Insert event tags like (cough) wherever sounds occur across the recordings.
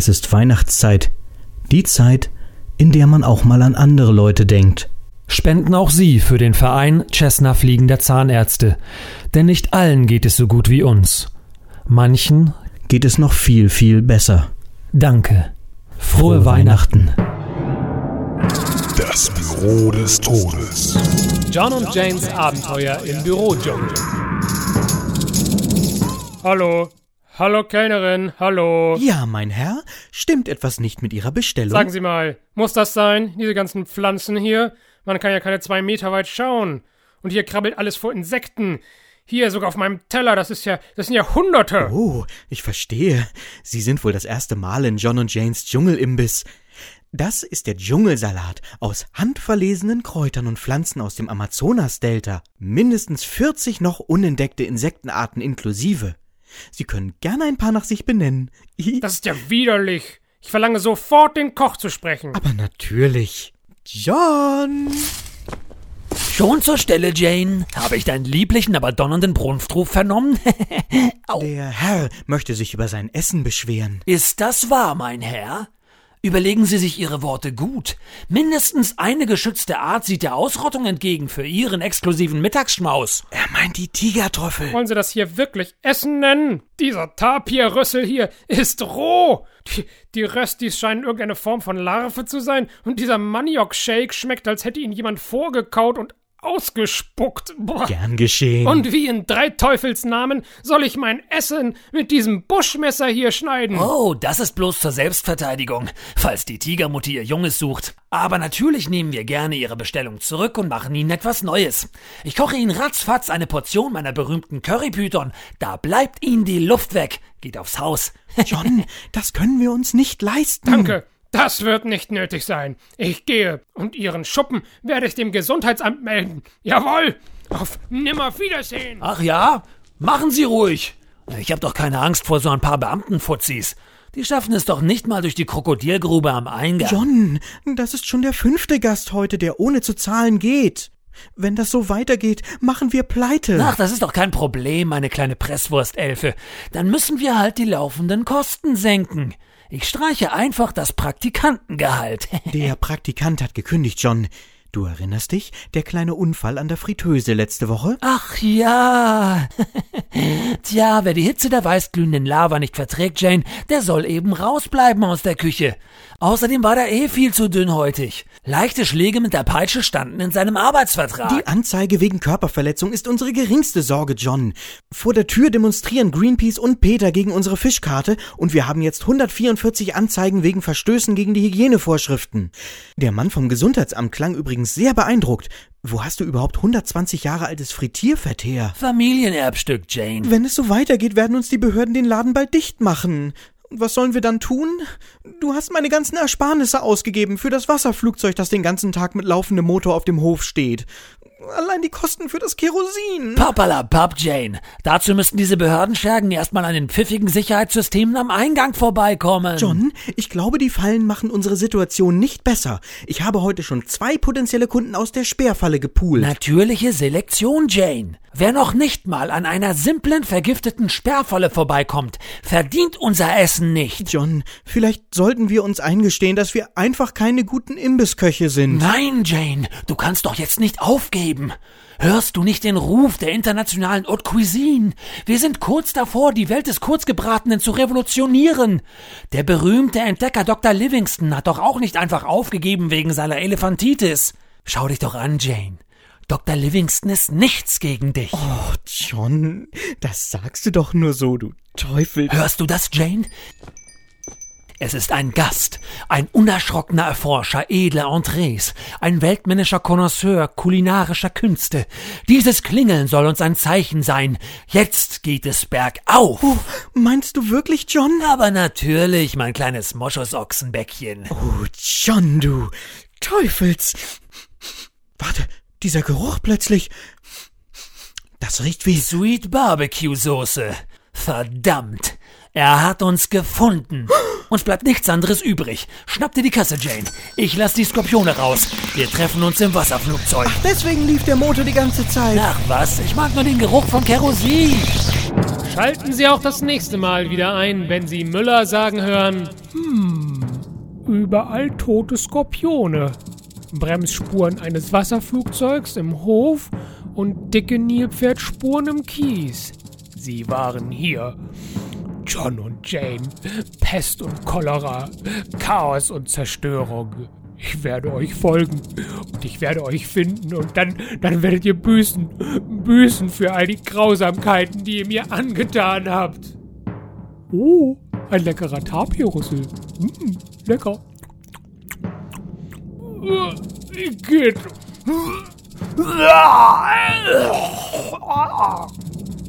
Es ist Weihnachtszeit. Die Zeit, in der man auch mal an andere Leute denkt. Spenden auch Sie für den Verein Cessna Fliegender Zahnärzte. Denn nicht allen geht es so gut wie uns. Manchen Geht es noch viel, viel besser. danke. Frohe, Frohe Weihnachten. Das Büro des Todes. John und Janes Abenteuer im Bürodschungel. Hallo. Hallo Kellnerin, hallo. Ja, mein Herr, stimmt etwas nicht mit Ihrer Bestellung? Sagen Sie mal, muss das sein? Diese ganzen Pflanzen hier? Man kann ja keine zwei Meter weit schauen. Und hier krabbelt alles vor Insekten. Hier sogar auf meinem Teller, das ist ja, das sind ja Hunderte. Oh, ich verstehe. Sie sind wohl das erste Mal in John und Janes Dschungelimbiss. Das ist der Dschungelsalat aus handverlesenen Kräutern und Pflanzen aus dem Amazonasdelta. Mindestens 40 noch unentdeckte Insektenarten inklusive. Sie können gerne ein paar nach sich benennen. Das ist ja widerlich. Ich verlange sofort, den Koch zu sprechen. Aber natürlich. John! Schon zur Stelle, Jane. Habe ich deinen lieblichen, aber donnernden Brunftruf vernommen? (laughs) Au. Der Herr möchte sich über sein Essen beschweren. Ist das wahr, mein Herr? Überlegen Sie sich Ihre Worte gut. Mindestens eine geschützte Art sieht der Ausrottung entgegen für Ihren exklusiven Mittagsschmaus. Er meint die Tigertrüffel. Wollen Sie das hier wirklich Essen nennen? Dieser Tapirrüssel hier ist roh. Die, die Röstis scheinen irgendeine Form von Larve zu sein. Und dieser Maniok-Shake schmeckt, als hätte ihn jemand vorgekaut und ausgespuckt. Boah. Gern geschehen. Und wie in drei Teufelsnamen soll ich mein Essen mit diesem Buschmesser hier schneiden? Oh, das ist bloß zur Selbstverteidigung, falls die Tigermutti ihr Junges sucht. Aber natürlich nehmen wir gerne Ihre Bestellung zurück und machen Ihnen etwas Neues. Ich koche Ihnen ratzfatz eine Portion meiner berühmten Currypython. Da bleibt Ihnen die Luft weg. Geht aufs Haus. (laughs) John, das können wir uns nicht leisten. Danke. Das wird nicht nötig sein. Ich gehe und Ihren Schuppen werde ich dem Gesundheitsamt melden. Jawohl. Auf Nimmerwiedersehen. Ach ja? Machen Sie ruhig. Ich hab doch keine Angst vor so ein paar Beamtenfuzis. Die schaffen es doch nicht mal durch die Krokodilgrube am Eingang. John, das ist schon der fünfte Gast heute, der ohne zu zahlen geht. Wenn das so weitergeht, machen wir pleite. Ach, das ist doch kein Problem, meine kleine Presswurstelfe. Dann müssen wir halt die laufenden Kosten senken. Ich streiche einfach das Praktikantengehalt. (laughs) Der Praktikant hat gekündigt, John. Du erinnerst dich? Der kleine Unfall an der Fritteuse letzte Woche? Ach ja. (laughs) Tja, wer die Hitze der weißglühenden Lava nicht verträgt, Jane, der soll eben rausbleiben aus der Küche. Außerdem war der eh viel zu dünnhäutig. Leichte Schläge mit der Peitsche standen in seinem Arbeitsvertrag. Die Anzeige wegen Körperverletzung ist unsere geringste Sorge, John. Vor der Tür demonstrieren Greenpeace und Peter gegen unsere Fischkarte und wir haben jetzt 144 Anzeigen wegen Verstößen gegen die Hygienevorschriften. Der Mann vom Gesundheitsamt klang übrigens sehr beeindruckt. Wo hast du überhaupt 120 Jahre altes Frittierfett her? Familienerbstück, Jane. Wenn es so weitergeht, werden uns die Behörden den Laden bald dicht machen. Und was sollen wir dann tun? Du hast meine ganzen Ersparnisse ausgegeben für das Wasserflugzeug, das den ganzen Tag mit laufendem Motor auf dem Hof steht. Allein die Kosten für das Kerosin. Pappalapapp, Jane. Dazu müssten diese Behördenschergen erstmal an den pfiffigen Sicherheitssystemen am Eingang vorbeikommen. John, ich glaube, die Fallen machen unsere Situation nicht besser. Ich habe heute schon zwei potenzielle Kunden aus der Sperrfalle gepoolt. Natürliche Selektion, Jane. Wer noch nicht mal an einer simplen vergifteten Sperrfalle vorbeikommt, verdient unser Essen nicht. John, vielleicht sollten wir uns eingestehen, dass wir einfach keine guten Imbissköche sind. Nein, Jane, du kannst doch jetzt nicht aufgeben. Hörst du nicht den Ruf der internationalen Haute Cuisine? Wir sind kurz davor, die Welt des Kurzgebratenen zu revolutionieren. Der berühmte Entdecker Dr. Livingston hat doch auch nicht einfach aufgegeben wegen seiner Elefantitis. Schau dich doch an, Jane. Dr. Livingston ist nichts gegen dich. Oh, John, das sagst du doch nur so, du Teufel. Hörst du das, Jane? Es ist ein Gast, ein unerschrockener Erforscher edler Entrees, ein weltmännischer Connoisseur kulinarischer Künste. Dieses Klingeln soll uns ein Zeichen sein. Jetzt geht es bergauf. Oh, meinst du wirklich, John? Aber natürlich, mein kleines Moschusochsenbäckchen. Oh, John, du Teufels. Warte, dieser Geruch plötzlich. Das riecht wie. Sweet Barbecue Soße. Verdammt. Er hat uns gefunden. (gasps) Uns bleibt nichts anderes übrig. Schnapp dir die Kasse, Jane. Ich lass die Skorpione raus. Wir treffen uns im Wasserflugzeug. Deswegen lief der Motor die ganze Zeit. Ach was, ich mag nur den Geruch von Kerosin. Schalten Sie auch das nächste Mal wieder ein, wenn Sie Müller sagen hören, hm, überall tote Skorpione. Bremsspuren eines Wasserflugzeugs im Hof und dicke Nilpferdspuren im Kies. Sie waren hier. John und Jane, Pest und Cholera, Chaos und Zerstörung. Ich werde euch folgen und ich werde euch finden und dann, dann werdet ihr büßen, büßen für all die Grausamkeiten, die ihr mir angetan habt. Oh, ein leckerer Tapirrüssel. Mm, lecker. Geht.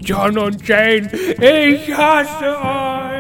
John und Jane, ich hasse euch.